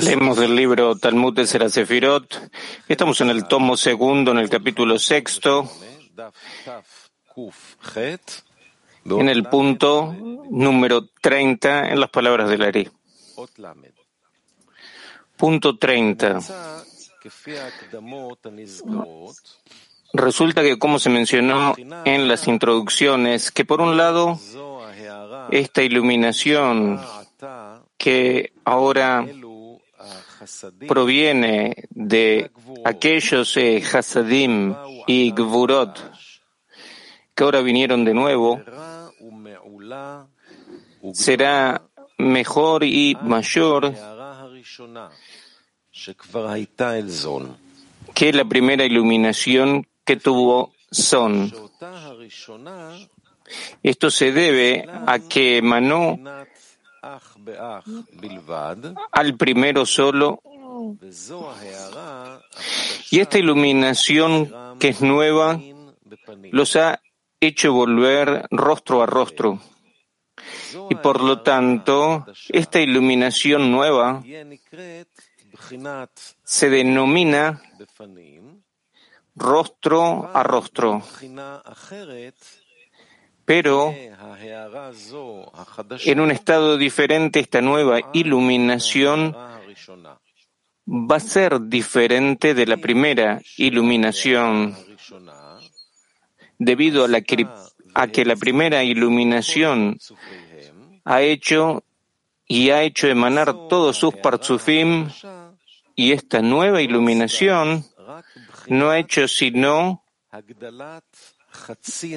Leemos del libro Talmud de Serasefirot. Estamos en el tomo segundo, en el capítulo sexto, en el punto número 30, en las palabras del Ari. Punto 30. Resulta que, como se mencionó en las introducciones, que por un lado, esta iluminación que ahora proviene de aquellos eh, Hasadim y Gvurot que ahora vinieron de nuevo, será mejor y mayor que la primera iluminación que tuvo Son. Esto se debe a que emanó al primero solo y esta iluminación que es nueva los ha hecho volver rostro a rostro. Y por lo tanto, esta iluminación nueva se denomina rostro a rostro. Pero en un estado diferente esta nueva iluminación va a ser diferente de la primera iluminación, debido a, que, que la primera iluminación ha hecho y ha hecho emanar todos sus parzufim y esta nueva iluminación no ha hecho sino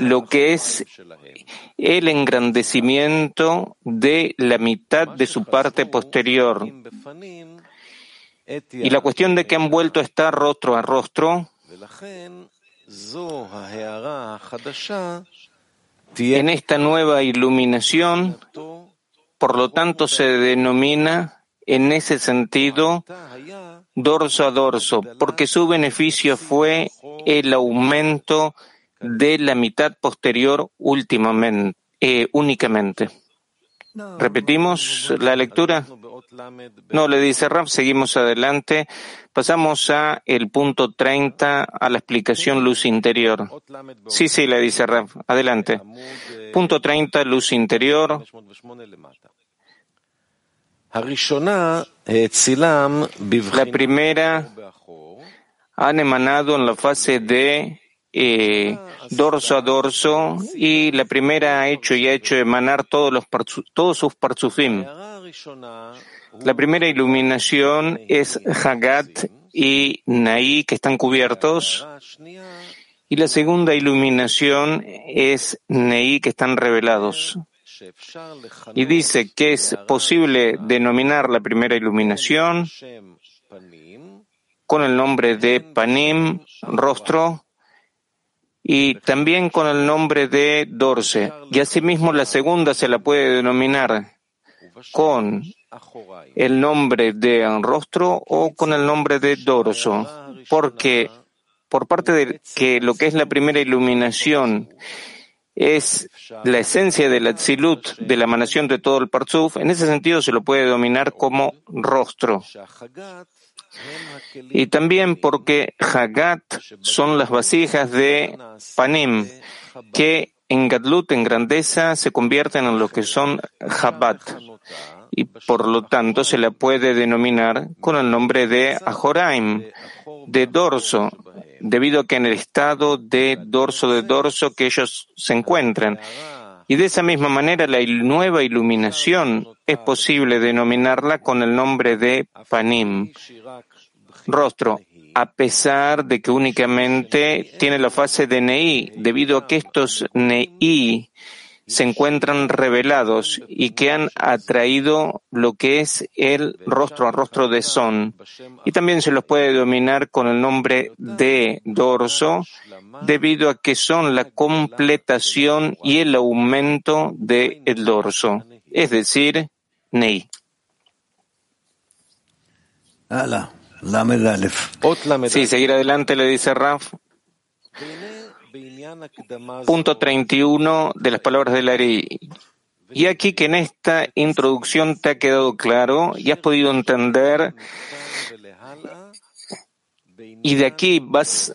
lo que es el engrandecimiento de la mitad de su parte posterior. Y la cuestión de que han vuelto a estar rostro a rostro, en esta nueva iluminación, por lo tanto se denomina en ese sentido dorso a dorso, porque su beneficio fue el aumento de la mitad posterior últimamente, eh, únicamente. ¿Repetimos la lectura? No, le dice Raf, seguimos adelante. Pasamos a el punto 30, a la explicación luz interior. Sí, sí, le dice Raf, adelante. Punto 30, luz interior. La primera han emanado en la fase de eh, dorso a dorso y la primera ha hecho y ha hecho emanar todos, los todos sus parzufim. La primera iluminación es Hagat y Naí que están cubiertos. Y la segunda iluminación es Neí que están revelados. Y dice que es posible denominar la primera iluminación con el nombre de Panim, rostro, y también con el nombre de Dorse. Y asimismo la segunda se la puede denominar con el nombre de rostro o con el nombre de dorso, porque por parte de que lo que es la primera iluminación es la esencia de la tzilut, de la emanación de todo el parzuf, en ese sentido se lo puede denominar como rostro. Y también porque Hagat son las vasijas de Panim, que en Gadlut, en grandeza, se convierten en lo que son Jabat. Y por lo tanto se la puede denominar con el nombre de Ajoraim, de dorso, debido a que en el estado de dorso de dorso que ellos se encuentran. Y de esa misma manera la nueva iluminación es posible denominarla con el nombre de Panim, rostro, a pesar de que únicamente tiene la fase de Nei, debido a que estos Nei se encuentran revelados y que han atraído lo que es el rostro a rostro de Son. Y también se los puede denominar con el nombre de dorso, debido a que son la completación y el aumento del el dorso, es decir, Nei. Sí, seguir adelante, le dice Raf. Punto 31 de las palabras de Larry. Y aquí que en esta introducción te ha quedado claro y has podido entender y de aquí vas,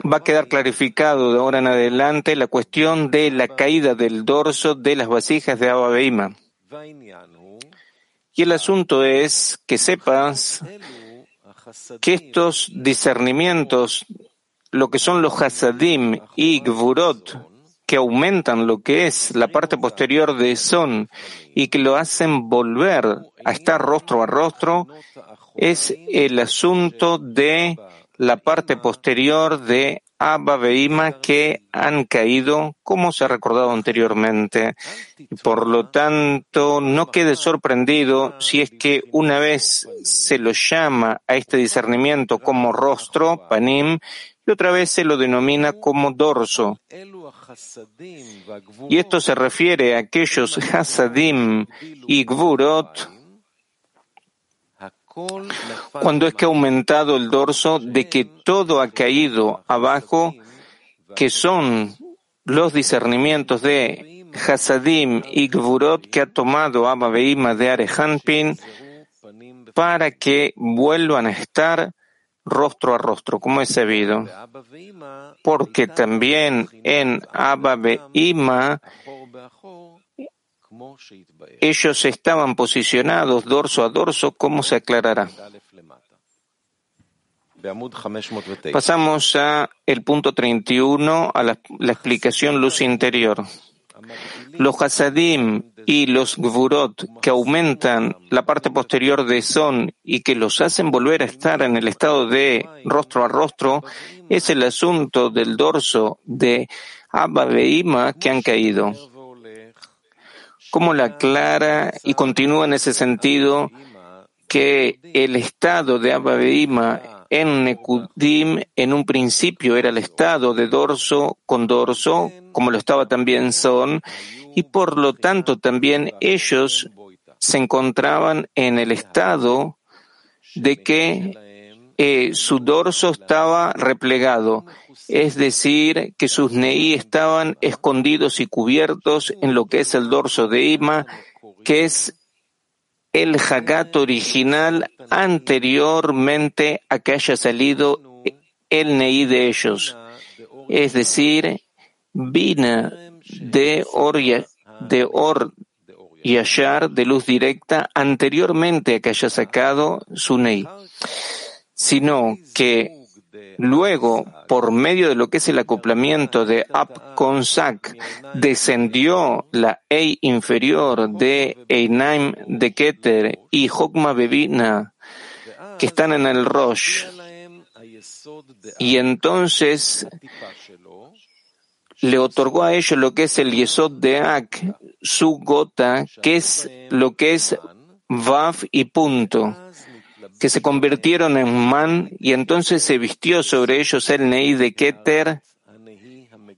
va a quedar clarificado de ahora en adelante la cuestión de la caída del dorso de las vasijas de Abba Beima. Y el asunto es que sepas que estos discernimientos, lo que son los hasadim y gvurot, que aumentan lo que es la parte posterior de Son y que lo hacen volver a estar rostro a rostro, es el asunto de la parte posterior de Abba que han caído, como se ha recordado anteriormente. Por lo tanto, no quede sorprendido si es que una vez se lo llama a este discernimiento como rostro, panim, y otra vez se lo denomina como dorso. Y esto se refiere a aquellos hasadim y gvurot cuando es que ha aumentado el dorso de que todo ha caído abajo, que son los discernimientos de Hasadim y Gvurot que ha tomado Abba Beima de Arehanpin para que vuelvan a estar rostro a rostro, como es sabido. Porque también en Abba Beima ellos estaban posicionados dorso a dorso, como se aclarará. Pasamos a el punto 31, a la, explicación luz interior. Los hasadim y los gvurot que aumentan la parte posterior de son y que los hacen volver a estar en el estado de rostro a rostro es el asunto del dorso de Abba Beima que han caído cómo la aclara y continúa en ese sentido que el estado de Abba en Nekudim en un principio era el estado de dorso con dorso, como lo estaba también Son, y por lo tanto también ellos se encontraban en el estado de que eh, su dorso estaba replegado es decir, que sus neí estaban escondidos y cubiertos en lo que es el dorso de Ima, que es el Hagat original anteriormente a que haya salido el neí de ellos. Es decir, Bina de Or, de Or y Ashar de luz directa anteriormente a que haya sacado su neí. Sino que Luego, por medio de lo que es el acoplamiento de Ab con Sac, descendió la Ei inferior de Einaim de Keter y Hokma Bebina, que están en el Rosh. Y entonces le otorgó a ellos lo que es el Yesod de Ak, su gota, que es lo que es Vav y punto que se convirtieron en man y entonces se vistió sobre ellos el Nei de Keter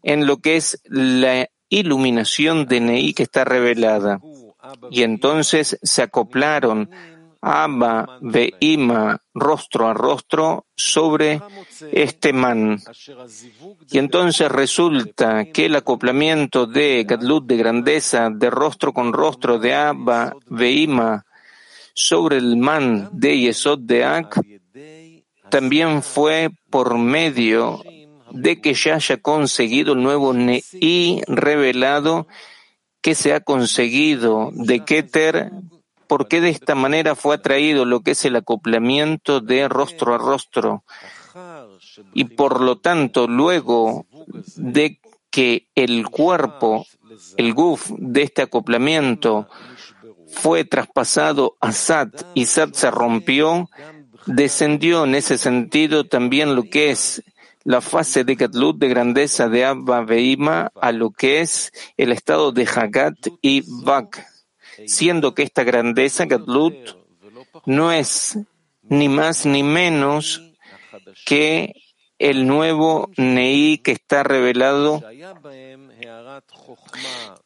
en lo que es la iluminación de Nei que está revelada. Y entonces se acoplaron Abba, Ima rostro a rostro sobre este man. Y entonces resulta que el acoplamiento de Gadlut de grandeza, de rostro con rostro de Abba, Ima sobre el man de Yesod de Ak también fue por medio de que ya haya conseguido el nuevo Ne'i revelado que se ha conseguido de Keter, porque de esta manera fue atraído lo que es el acoplamiento de rostro a rostro. Y por lo tanto, luego de que el cuerpo, el guf de este acoplamiento, fue traspasado a Sat y Sat se rompió, descendió en ese sentido también lo que es la fase de Gatlut de grandeza de Abba Beima a lo que es el estado de Hagat y Bak, siendo que esta grandeza Gatlut no es ni más ni menos que el nuevo Neí que está revelado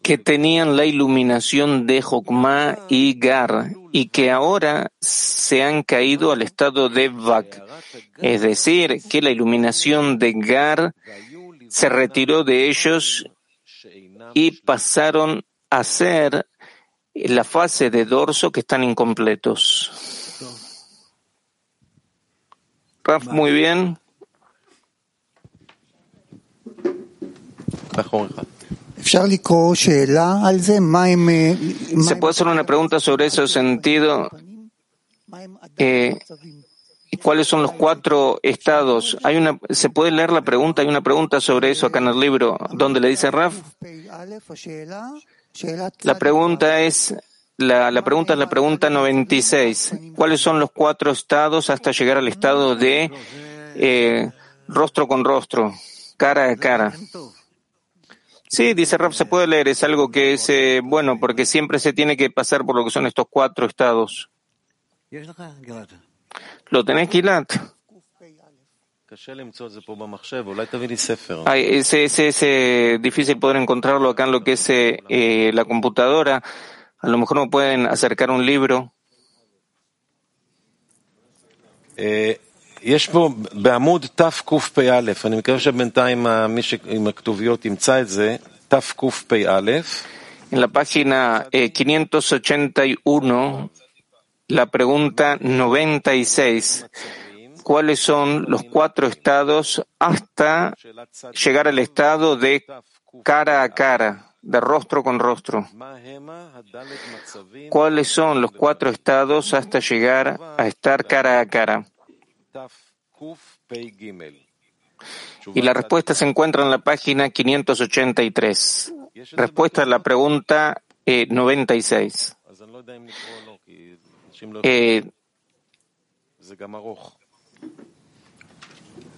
que tenían la iluminación de Jokma y Gar y que ahora se han caído al estado de Vak. Es decir, que la iluminación de Gar se retiró de ellos y pasaron a ser la fase de dorso que están incompletos. Raf, muy bien. ¿Se puede hacer una pregunta sobre ese sentido? Eh, ¿Cuáles son los cuatro estados? Hay una, ¿Se puede leer la pregunta? Hay una pregunta sobre eso acá en el libro, donde le dice Raf. La pregunta es, la, la pregunta es la pregunta 96. ¿Cuáles son los cuatro estados hasta llegar al estado de eh, rostro con rostro, cara a cara? Sí, dice Raf, se puede leer, es algo que es eh, bueno, porque siempre se tiene que pasar por lo que son estos cuatro estados. ¿Lo tenés, Kilat? Ay, es, es, es eh, difícil poder encontrarlo acá en lo que es eh, eh, la computadora. A lo mejor me pueden acercar un libro. יש פה בעמוד תקפ"א, אני מקווה שבינתיים מי עם הכתוביות ימצא את זה, תקפ"א. En la página eh, 581, la pregunta 96. ¿Cuáles son los cuatro estados hasta llegar al estado de cara a cara, de rostro con rostro? ¿Cuáles son los cuatro estados hasta llegar a estar cara a cara? Y la respuesta se encuentra en la página 583. Respuesta a la pregunta eh, 96. Eh,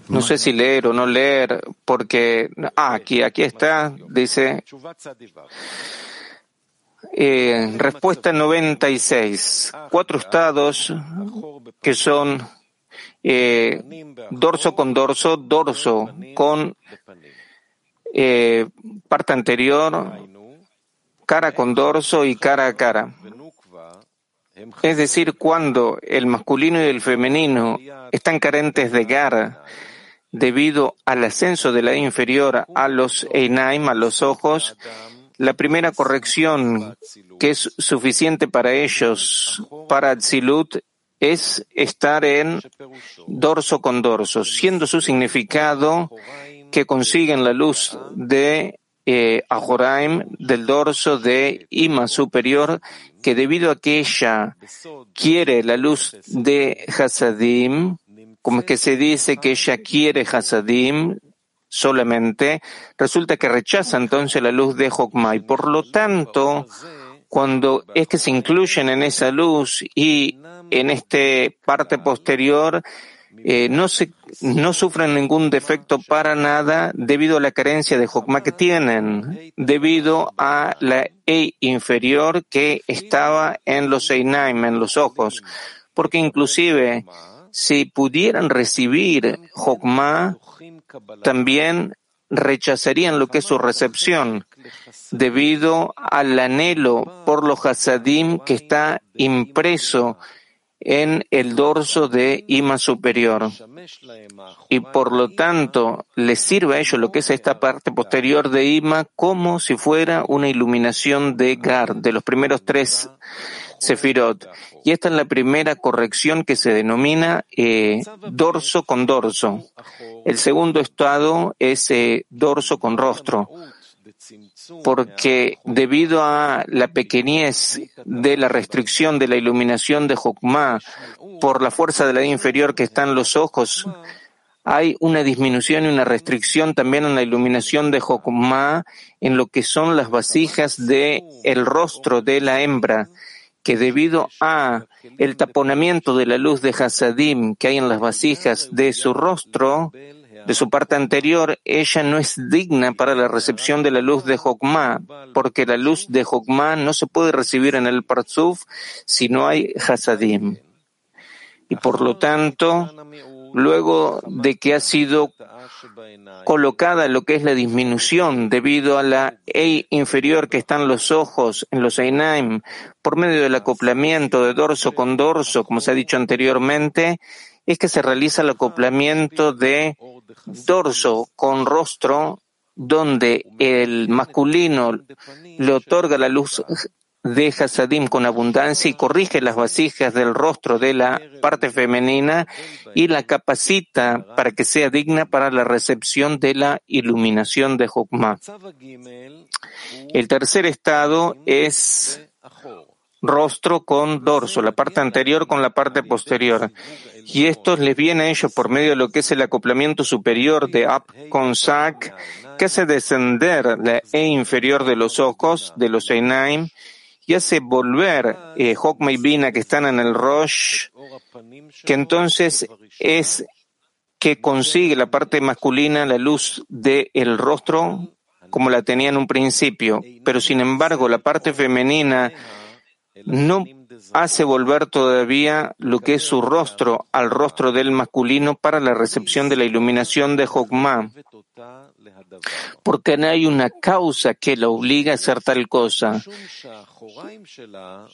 no sé si leer o no leer, porque, ah, aquí, aquí está, dice, eh, respuesta 96. Cuatro estados que son eh, dorso con dorso, dorso con eh, parte anterior, cara con dorso y cara a cara. Es decir, cuando el masculino y el femenino están carentes de gar debido al ascenso de la inferior a los einaim, a los ojos, la primera corrección que es suficiente para ellos, para Tzilut, es estar en dorso con dorso, siendo su significado que consiguen la luz de eh, Ahoraim, del dorso de Ima superior, que debido a que ella quiere la luz de Hasadim, como que se dice que ella quiere Hasadim solamente, resulta que rechaza entonces la luz de Jokma por lo tanto, cuando es que se incluyen en esa luz y en este parte posterior, eh, no, se, no sufren ningún defecto para nada debido a la carencia de Jokma que tienen, debido a la E inferior que estaba en los Einaim, en los ojos. Porque inclusive, si pudieran recibir Jokma, también rechazarían lo que es su recepción, debido al anhelo por los Hasadim que está impreso en el dorso de Ima superior. Y por lo tanto, les sirve a ellos lo que es esta parte posterior de Ima como si fuera una iluminación de Gar, de los primeros tres Sefirot. Y esta es la primera corrección que se denomina eh, dorso con dorso. El segundo estado es eh, dorso con rostro porque debido a la pequeñez de la restricción de la iluminación de Jokma por la fuerza de la inferior que está en los ojos, hay una disminución y una restricción también en la iluminación de Jokma en lo que son las vasijas de el rostro de la hembra, que debido a el taponamiento de la luz de Hasadim que hay en las vasijas de su rostro, de su parte anterior, ella no es digna para la recepción de la luz de Jokma, porque la luz de Jokma no se puede recibir en el Parzuf si no hay Hasadim. Y por lo tanto, luego de que ha sido colocada lo que es la disminución debido a la E inferior que están los ojos en los Einaim por medio del acoplamiento de dorso con dorso, como se ha dicho anteriormente, es que se realiza el acoplamiento de dorso con rostro donde el masculino le otorga la luz de Hasadim con abundancia y corrige las vasijas del rostro de la parte femenina y la capacita para que sea digna para la recepción de la iluminación de Jokma. El tercer estado es rostro con dorso, la parte anterior con la parte posterior. Y esto les viene a ellos por medio de lo que es el acoplamiento superior de Ab con Sak, que hace descender la E inferior de los ojos, de los Einaim, y hace volver eh, Hokma y Bina que están en el Rosh, que entonces es que consigue la parte masculina la luz del rostro como la tenía en un principio, pero sin embargo la parte femenina no hace volver todavía lo que es su rostro al rostro del masculino para la recepción de la iluminación de Jokma, porque no hay una causa que la obliga a hacer tal cosa.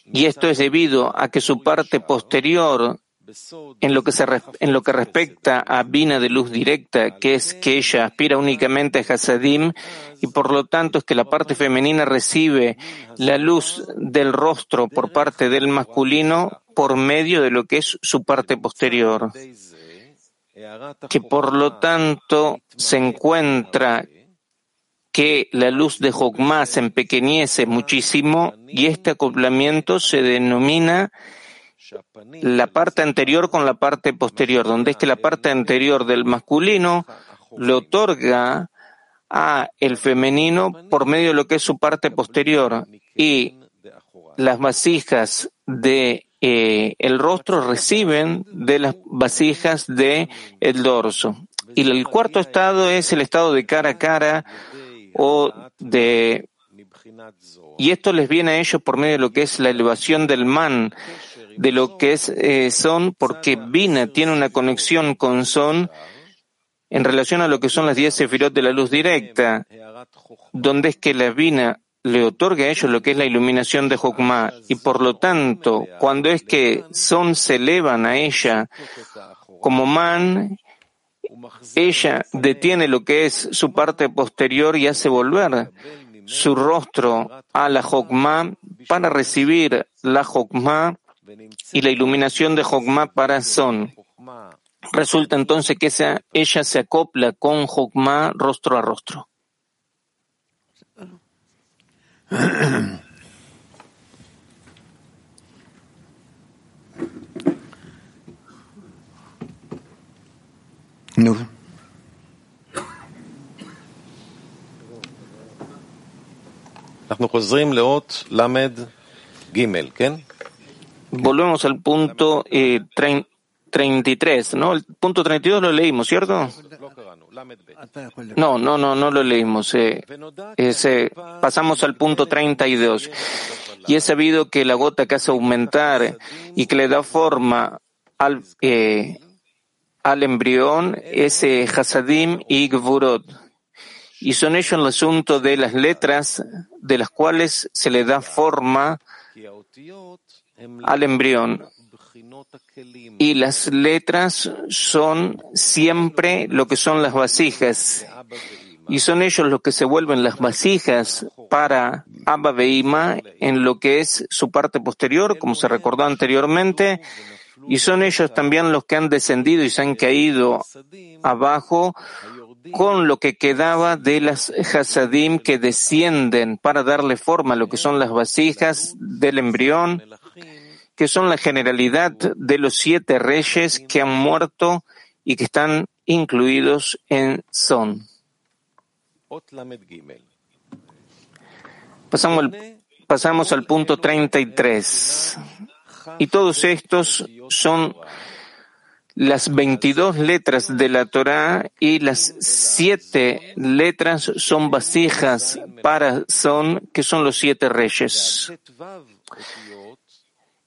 Y esto es debido a que su parte posterior en lo que se en lo que respecta a Bina de luz directa, que es que ella aspira únicamente a Hasadim y por lo tanto es que la parte femenina recibe la luz del rostro por parte del masculino por medio de lo que es su parte posterior, que por lo tanto se encuentra que la luz de Jokma se empequeñece muchísimo y este acoplamiento se denomina la parte anterior con la parte posterior, donde es que la parte anterior del masculino le otorga a el femenino por medio de lo que es su parte posterior y las vasijas de eh, el rostro reciben de las vasijas de el dorso. Y el cuarto estado es el estado de cara a cara o de y esto les viene a ellos por medio de lo que es la elevación del man, de lo que es eh, son, porque Bina tiene una conexión con son en relación a lo que son las diez sefirot de la luz directa, donde es que la Bina le otorga a ellos lo que es la iluminación de Jokma, y por lo tanto, cuando es que son se elevan a ella como man, ella detiene lo que es su parte posterior y hace volver su rostro a la Jokma para recibir la Jokma y la iluminación de Jokma para Son. Resulta entonces que esa, ella se acopla con Jokma rostro a rostro. No. אנחנו חוזרים לאות למד ג', כן? Volvemos al punto eh, 33, ¿no? El punto 32 lo leímos, ¿cierto? No, no, no, no lo leímos. Eh, ese, pasamos al punto 32. Y es sabido que la gota que hace aumentar y que le da forma al, eh, al embrión es eh, Hasadim y Gvurot. Y son ellos el asunto de las letras de las cuales se le da forma al embrión. Y las letras son siempre lo que son las vasijas. Y son ellos los que se vuelven las vasijas para Abba Beima en lo que es su parte posterior, como se recordó anteriormente. Y son ellos también los que han descendido y se han caído abajo con lo que quedaba de las hasadim que descienden para darle forma a lo que son las vasijas del embrión que son la generalidad de los siete reyes que han muerto y que están incluidos en Son. Pasamos al, pasamos al punto 33. Y todos estos son las 22 letras de la Torá y las siete letras son vasijas para Son, que son los siete reyes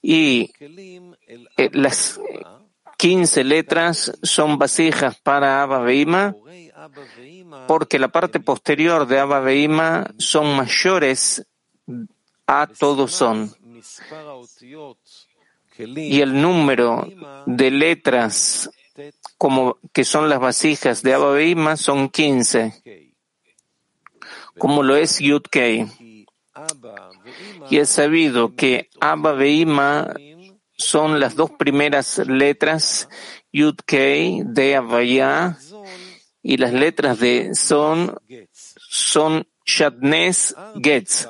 y eh, las quince letras son vasijas para Abba Beima, porque la parte posterior de Abba Beima son mayores a todos son. Y el número de letras como que son las vasijas de Abba Beima son quince, como lo es Yud Kei. Y es sabido que Abba Veima son las dos primeras letras Yud Kei de Avaya y las letras de Son son Shatnes Getz.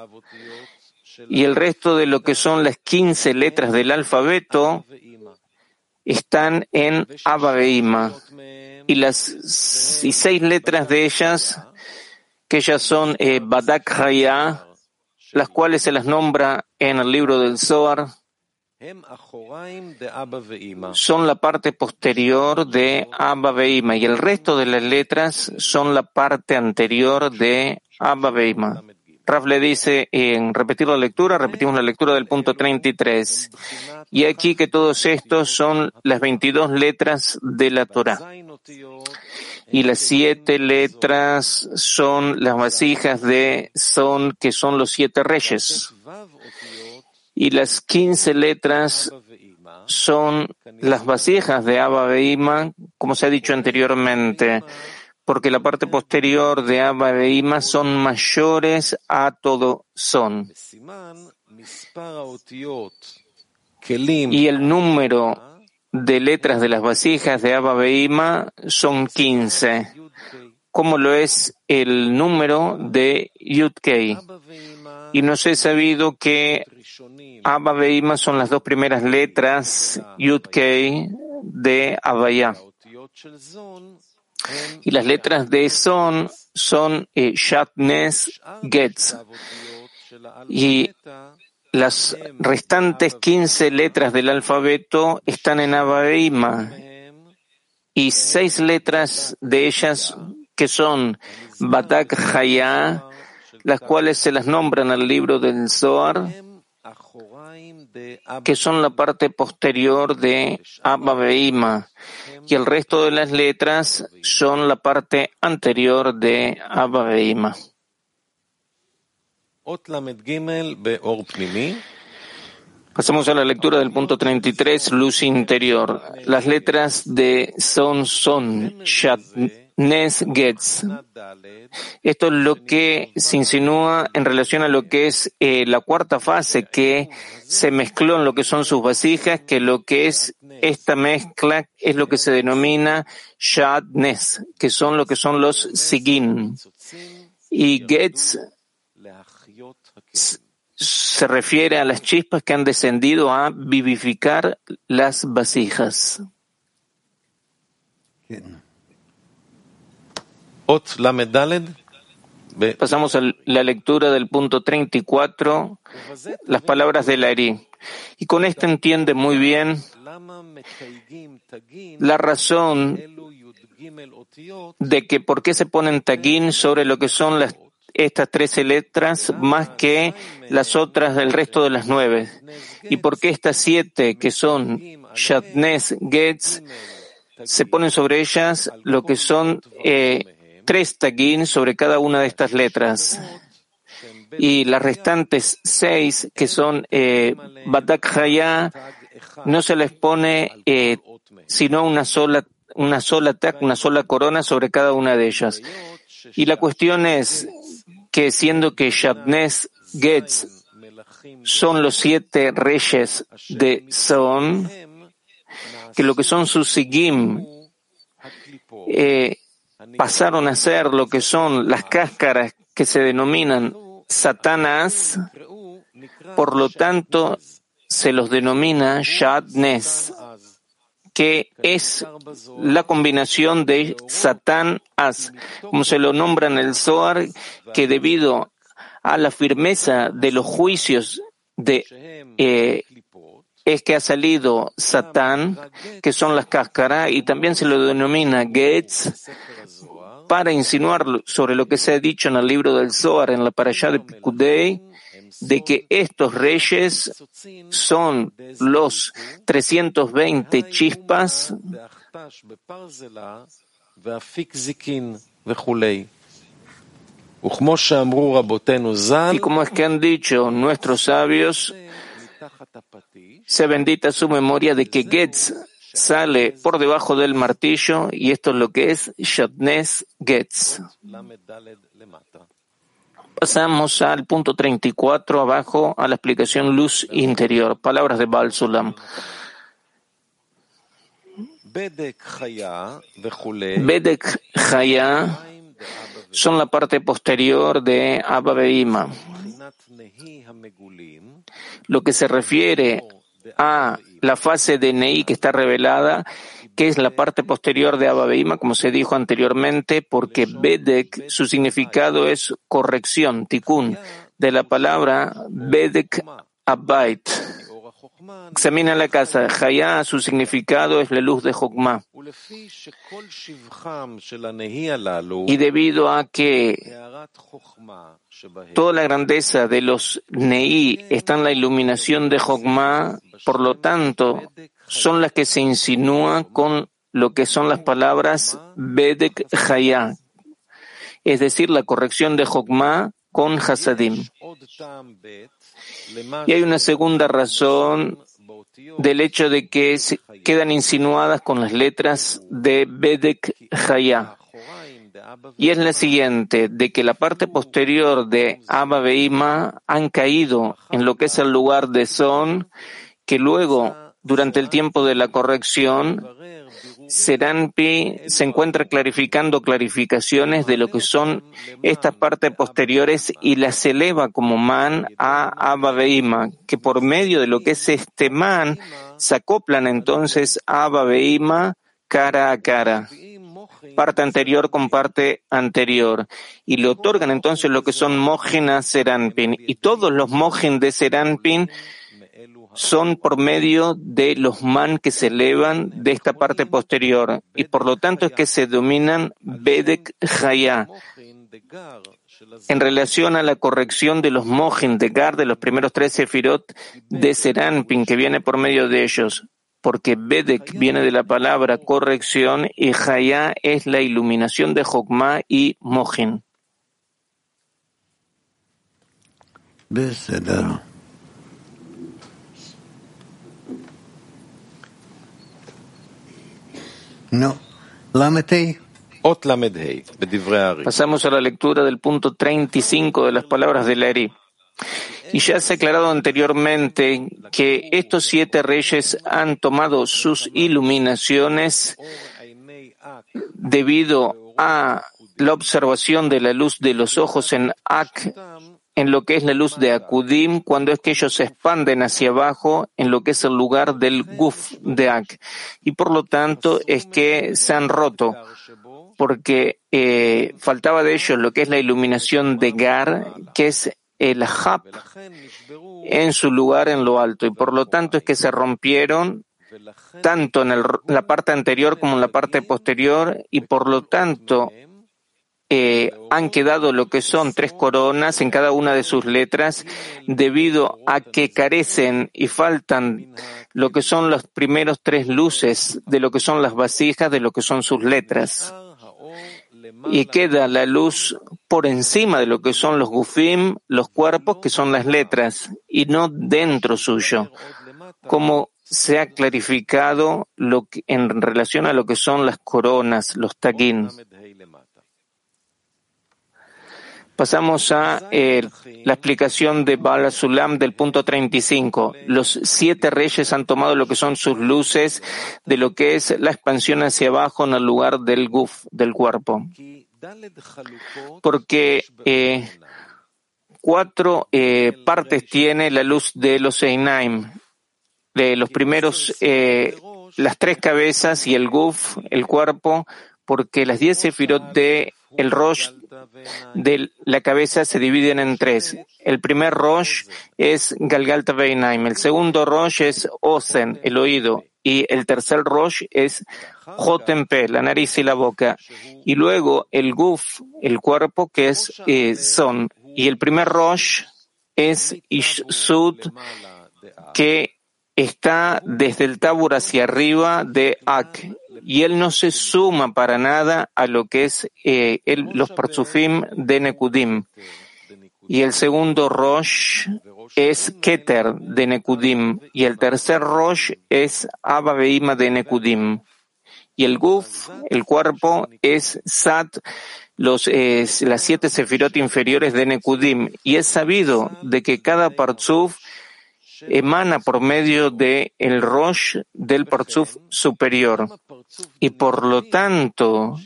Y el resto de lo que son las 15 letras del alfabeto están en Abba Veima. Y las y seis letras de ellas, que ellas son eh, Badak Haya, las cuales se las nombra en el libro del Zohar, son la parte posterior de Abba Veima y el resto de las letras son la parte anterior de Abba Veima. Raf le dice en repetir la lectura, repetimos la lectura del punto 33. Y aquí que todos estos son las 22 letras de la Torah. Y las siete letras son las vasijas de Son, que son los siete reyes y las quince letras son las vasijas de Abba Beima, como se ha dicho anteriormente, porque la parte posterior de Abba Beima son mayores a todo son. Y el número de letras de las vasijas de Abba Beima son quince, como lo es el número de Yudkei. Y nos he sabido que Abba Beima son las dos primeras letras Yud de Abaya. Y las letras de Son son eh, Shatnes Getz. Y las restantes 15 letras del alfabeto están en Abba Beima. Y seis letras de ellas que son Batak Haya, las cuales se las nombran al libro del Zohar, que son la parte posterior de Abba y el resto de las letras son la parte anterior de Abba Beima. Pasamos a la lectura del punto 33, luz interior. Las letras de son son, shat, Nes Getz. Esto es lo que se insinúa en relación a lo que es eh, la cuarta fase que se mezcló en lo que son sus vasijas, que lo que es esta mezcla es lo que se denomina Shad Nes, que son lo que son los Sigin. Y Getz se refiere a las chispas que han descendido a vivificar las vasijas. Pasamos a la lectura del punto 34, las palabras de Lari. Y con esto entiende muy bien la razón de que por qué se ponen tagin sobre lo que son estas trece letras más que las otras del resto de las nueve. Y por qué estas siete que son Shatnes Getz se ponen sobre ellas lo que son eh, tres tagin sobre cada una de estas letras. Y las restantes seis, que son eh, no se les pone eh, sino una sola, una sola tag, una sola corona sobre cada una de ellas. Y la cuestión es que siendo que Shabnes Getz son los siete reyes de Son, que lo que son sus Sigim, eh, pasaron a ser lo que son las cáscaras que se denominan Satanás, por lo tanto se los denomina Shadnes, que es la combinación de Satán As, como se lo nombra en el Zohar, que debido a la firmeza de los juicios de eh, es que ha salido Satán, que son las cáscaras, y también se lo denomina Getz, para insinuar sobre lo que se ha dicho en el libro del Zohar, en la parashá de Pikudei, de que estos reyes son los 320 chispas. Y como es que han dicho nuestros sabios, se bendita su memoria de que Getz sale por debajo del martillo y esto es lo que es Shatnes Getz. Pasamos al punto 34, abajo, a la explicación luz interior. Palabras de Baal Sulam. Bedek Chaya son la parte posterior de Abba Beima. Lo que se refiere a la fase de Nei que está revelada, que es la parte posterior de Abba Beima, como se dijo anteriormente, porque Bedek, su significado es corrección, tikkun, de la palabra Bedek Abait Examina la casa. Hayá, su significado es la luz de Jokma. Y debido a que toda la grandeza de los Neí está en la iluminación de Jokma, por lo tanto, son las que se insinúan con lo que son las palabras Bedek Hayá, es decir, la corrección de Jokma con Hasadim. Y hay una segunda razón del hecho de que quedan insinuadas con las letras de Bedek Haya. Y es la siguiente, de que la parte posterior de Abba Beima han caído en lo que es el lugar de Son, que luego, durante el tiempo de la corrección, Seranpi se encuentra clarificando clarificaciones de lo que son estas partes posteriores y las eleva como man a Abba Beima, que por medio de lo que es este man se acoplan entonces Abba Beima cara a cara. Parte anterior con parte anterior. Y le otorgan entonces lo que son a Seranpin y todos los mojen de Seranpin son por medio de los man que se elevan de esta parte posterior y por lo tanto es que se dominan Bedek Haya en relación a la corrección de los Mohin de Gar de los primeros tres sefirot de Seranpin que viene por medio de ellos porque Bedek viene de la palabra corrección y Haya es la iluminación de Jokma y Mohin. No. Pasamos a la lectura del punto 35 de las palabras de Eri. Y ya se ha aclarado anteriormente que estos siete reyes han tomado sus iluminaciones debido a la observación de la luz de los ojos en Ak en lo que es la luz de Akudim cuando es que ellos se expanden hacia abajo en lo que es el lugar del Guf de Ak. Y por lo tanto es que se han roto porque eh, faltaba de ellos lo que es la iluminación de Gar, que es el Hab en su lugar en lo alto. Y por lo tanto es que se rompieron tanto en la parte anterior como en la parte posterior y por lo tanto eh, han quedado lo que son tres coronas en cada una de sus letras debido a que carecen y faltan lo que son los primeros tres luces de lo que son las vasijas de lo que son sus letras. Y queda la luz por encima de lo que son los gufim, los cuerpos, que son las letras, y no dentro suyo, como se ha clarificado lo que, en relación a lo que son las coronas, los tagin. Pasamos a eh, la explicación de Bala Sulam del punto 35. Los siete reyes han tomado lo que son sus luces de lo que es la expansión hacia abajo en el lugar del guf, del cuerpo. Porque eh, cuatro eh, partes tiene la luz de los Einaim. De los primeros, las tres cabezas y el guf, el cuerpo, porque las diez sefirot de el Rosh de la cabeza se dividen en tres. El primer Rosh es Galgalta Beinaim, el segundo Rosh es Osen, el oído, y el tercer Rosh es Jotempe, la nariz y la boca. Y luego el Guf, el cuerpo, que es eh, Son. Y el primer Rosh es Ishsud, que está desde el Tabur hacia arriba de Ak y él no se suma para nada a lo que es eh, los parzufim de Nekudim. Y el segundo Rosh es Keter de Nekudim. Y el tercer Rosh es Abba de Nekudim. Y el Guf, el cuerpo, es Sat, los, eh, las siete sefirot inferiores de Nekudim, y es sabido de que cada parzuf emana por medio de el Rosh del Parzuf superior. Y por lo tanto,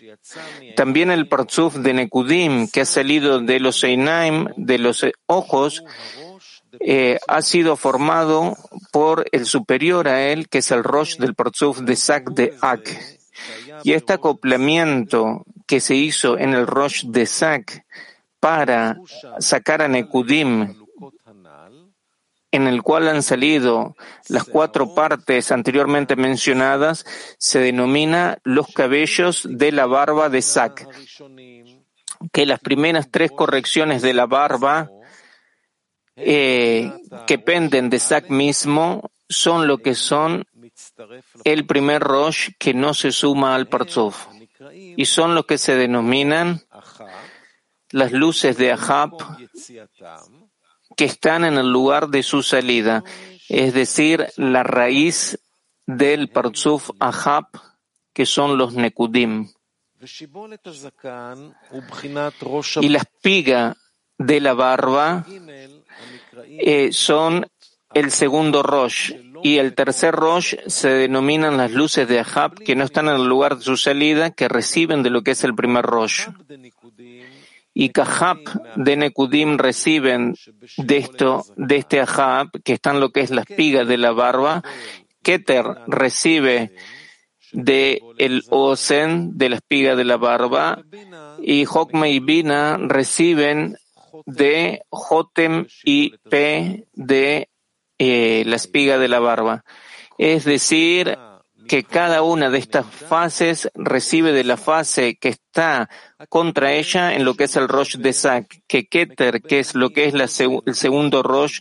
también el Parzuf de Nekudim, que ha salido de los Einaim, de los ojos, eh, ha sido formado por el superior a él, que es el Rosh del Parzuf de Sak de Ak. Y este acoplamiento que se hizo en el Rosh de Sak para sacar a Nekudim en el cual han salido las cuatro partes anteriormente mencionadas, se denomina los cabellos de la barba de Sac, que las primeras tres correcciones de la barba eh, que penden de Sac mismo son lo que son el primer Rosh que no se suma al Parzuf, y son los que se denominan las luces de Ahab, que están en el lugar de su salida, es decir, la raíz del Parzuf Ahab, que son los Nekudim. Y la espiga de la barba eh, son el segundo Rosh, y el tercer Rosh se denominan las luces de Ahab, que no están en el lugar de su salida, que reciben de lo que es el primer Rosh y Kahab de Nekudim reciben de esto, de este Ahab, que está en lo que es la espiga de la barba. Keter recibe de el Osen, de la espiga de la barba, y Hokme y Bina reciben de Jotem y P de eh, la espiga de la barba. Es decir, que cada una de estas fases recibe de la fase que está contra ella en lo que es el Rosh de Sak, que Keter, que es lo que es el segundo Rosh,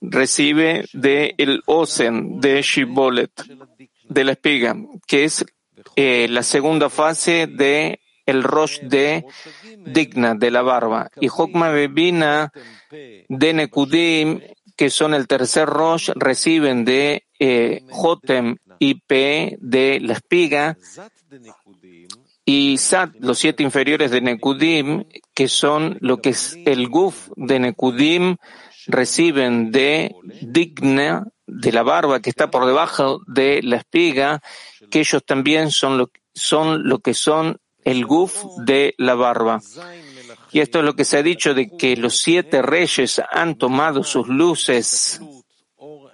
recibe de el Osen, de Shibolet, de la espiga, que es eh, la segunda fase de el Rosh de Digna, de la barba. Y Hokma Bebina de Nekudim, que son el tercer Rosh, reciben de eh, Jotem y P de la espiga y Sat, los siete inferiores de Nekudim, que son lo que es el Guf de Nekudim, reciben de Digna, de la barba que está por debajo de la espiga, que ellos también son lo, son lo que son el Guf de la barba. Y esto es lo que se ha dicho de que los siete reyes han tomado sus luces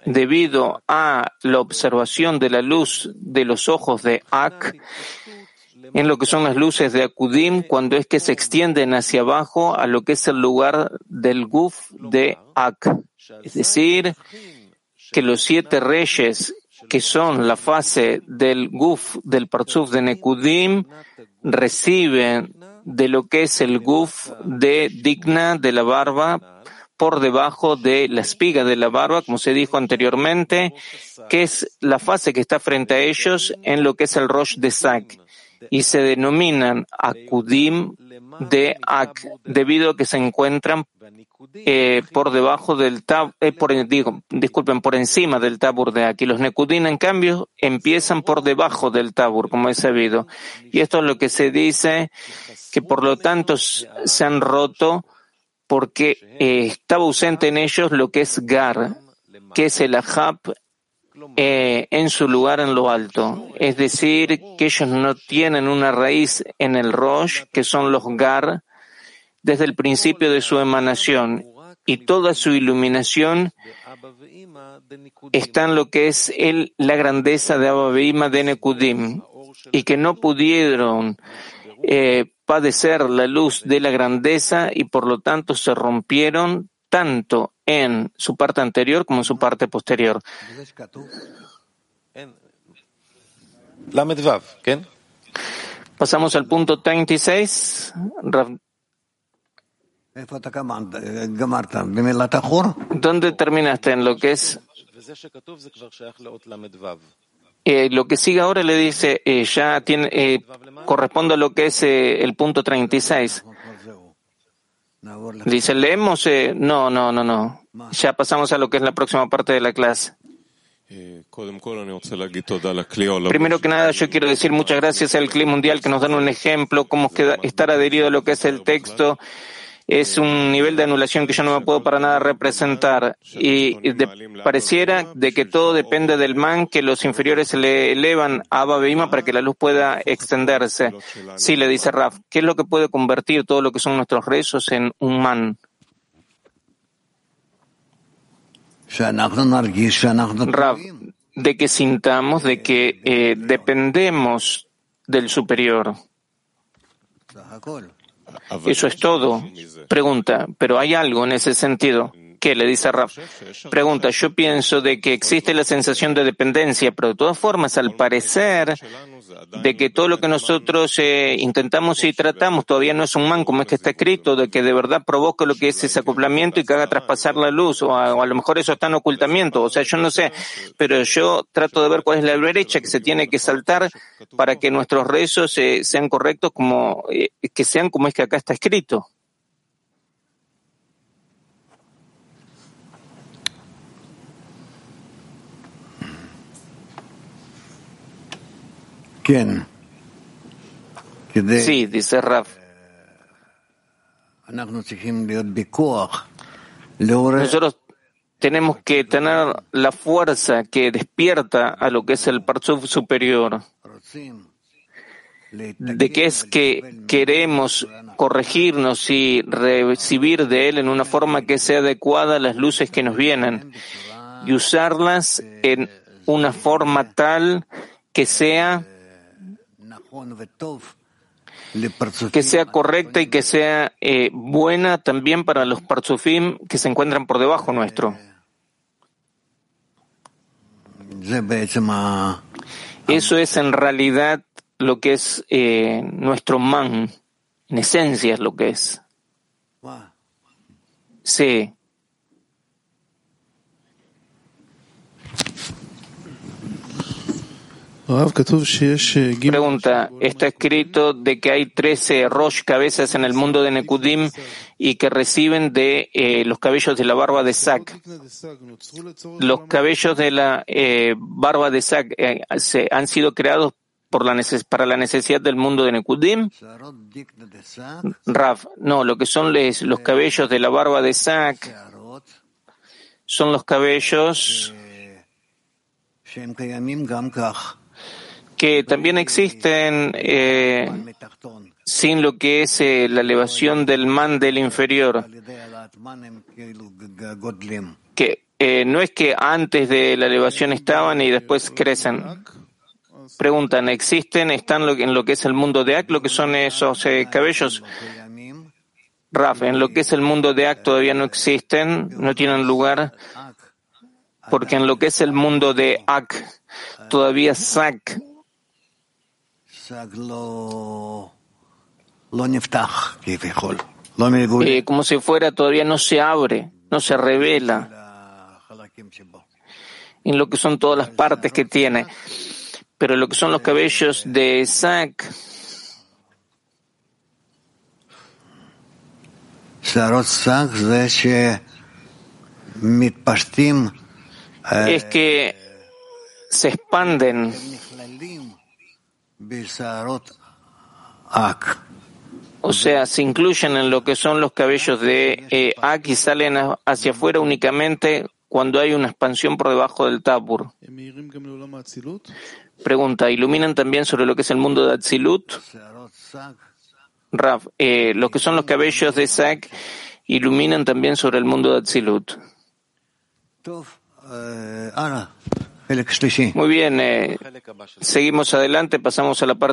debido a la observación de la luz de los ojos de Ak en lo que son las luces de Akudim cuando es que se extienden hacia abajo a lo que es el lugar del Guf de Ak. Es decir, que los siete reyes que son la fase del Guf del Parzuf de Nekudim reciben de lo que es el Guf de Digna de la barba por debajo de la espiga de la barba, como se dijo anteriormente, que es la fase que está frente a ellos en lo que es el Rosh de Sak y se denominan Akudim de Ak, debido a que se encuentran eh, por debajo del tab, eh, por, disculpen, por encima del tabur de Ak. Y los Nekudim, en cambio, empiezan por debajo del tabur, como es sabido. Y esto es lo que se dice, que por lo tanto se han roto porque eh, estaba ausente en ellos lo que es Gar, que es el Ahab eh, en su lugar en lo alto. Es decir, que ellos no tienen una raíz en el Rosh, que son los Gar, desde el principio de su emanación. Y toda su iluminación está en lo que es el, la grandeza de Abba de Nekudim. Y que no pudieron eh, padecer la luz de la grandeza y por lo tanto se rompieron tanto en su parte anterior como en su parte posterior. Pasamos al punto 36. ¿Dónde terminaste en lo que es? Eh, lo que sigue ahora le dice, eh, ya tiene, eh, corresponde a lo que es eh, el punto 36. Dice, leemos, eh, no, no, no, no. Ya pasamos a lo que es la próxima parte de la clase. Primero que nada, yo quiero decir muchas gracias al CLI Mundial que nos dan un ejemplo, cómo estar adherido a lo que es el texto es un nivel de anulación que yo no me puedo para nada representar. Y pareciera de que todo depende del man que los inferiores se le elevan a Abba para que la luz pueda extenderse. Sí, le dice Raf, ¿qué es lo que puede convertir todo lo que son nuestros rezos en un man? Raf, de que sintamos de que eh, dependemos del superior. Eso es todo. Pregunta, pero hay algo en ese sentido. ¿Qué? Le dice Raf. Pregunta, yo pienso de que existe la sensación de dependencia, pero de todas formas, al parecer, de que todo lo que nosotros eh, intentamos y tratamos todavía no es un man como es que está escrito, de que de verdad provoque lo que es ese acoplamiento y que haga traspasar la luz, o a, lo mejor eso está en ocultamiento, o sea, yo no sé, pero yo trato de ver cuál es la brecha que se tiene que saltar para que nuestros rezos eh, sean correctos como, eh, que sean como es que acá está escrito. Sí, dice Raf. Nosotros tenemos que tener la fuerza que despierta a lo que es el Parzuf superior, de que es que queremos corregirnos y recibir de él en una forma que sea adecuada a las luces que nos vienen y usarlas en una forma tal que sea que sea correcta y que sea eh, buena también para los parzufim que se encuentran por debajo nuestro. Eso es en realidad lo que es eh, nuestro man, en esencia es lo que es. Sí. Pregunta, está escrito de que hay 13 Rosh cabezas en el mundo de Nekudim y que reciben de eh, los cabellos de la barba de Sac. Los cabellos de la eh, barba de Sac eh, se, han sido creados por la para la necesidad del mundo de Nekudim. Raf, no, lo que son los cabellos de la barba de Sac son los cabellos que también existen eh, sin lo que es eh, la elevación del man del inferior. Que eh, no es que antes de la elevación estaban y después crecen. Preguntan, ¿existen, están en lo que es el mundo de Ak, lo que son esos cabellos? Raf, en lo que es el mundo de Ak todavía no existen, no tienen lugar, porque en lo que es el mundo de Ak todavía Sak eh, como si fuera todavía no se abre, no se revela en lo que son todas las partes que tiene. Pero lo que son los cabellos de Isaac es que se expanden o sea, se incluyen en lo que son los cabellos de eh, Ak y salen hacia afuera únicamente cuando hay una expansión por debajo del Tabur. Pregunta, ¿iluminan también sobre lo que es el mundo de Atzilut? Raf, eh, lo que son los cabellos de Sak iluminan también sobre el mundo de Atzilut. Muy bien, eh, seguimos adelante, pasamos a la parte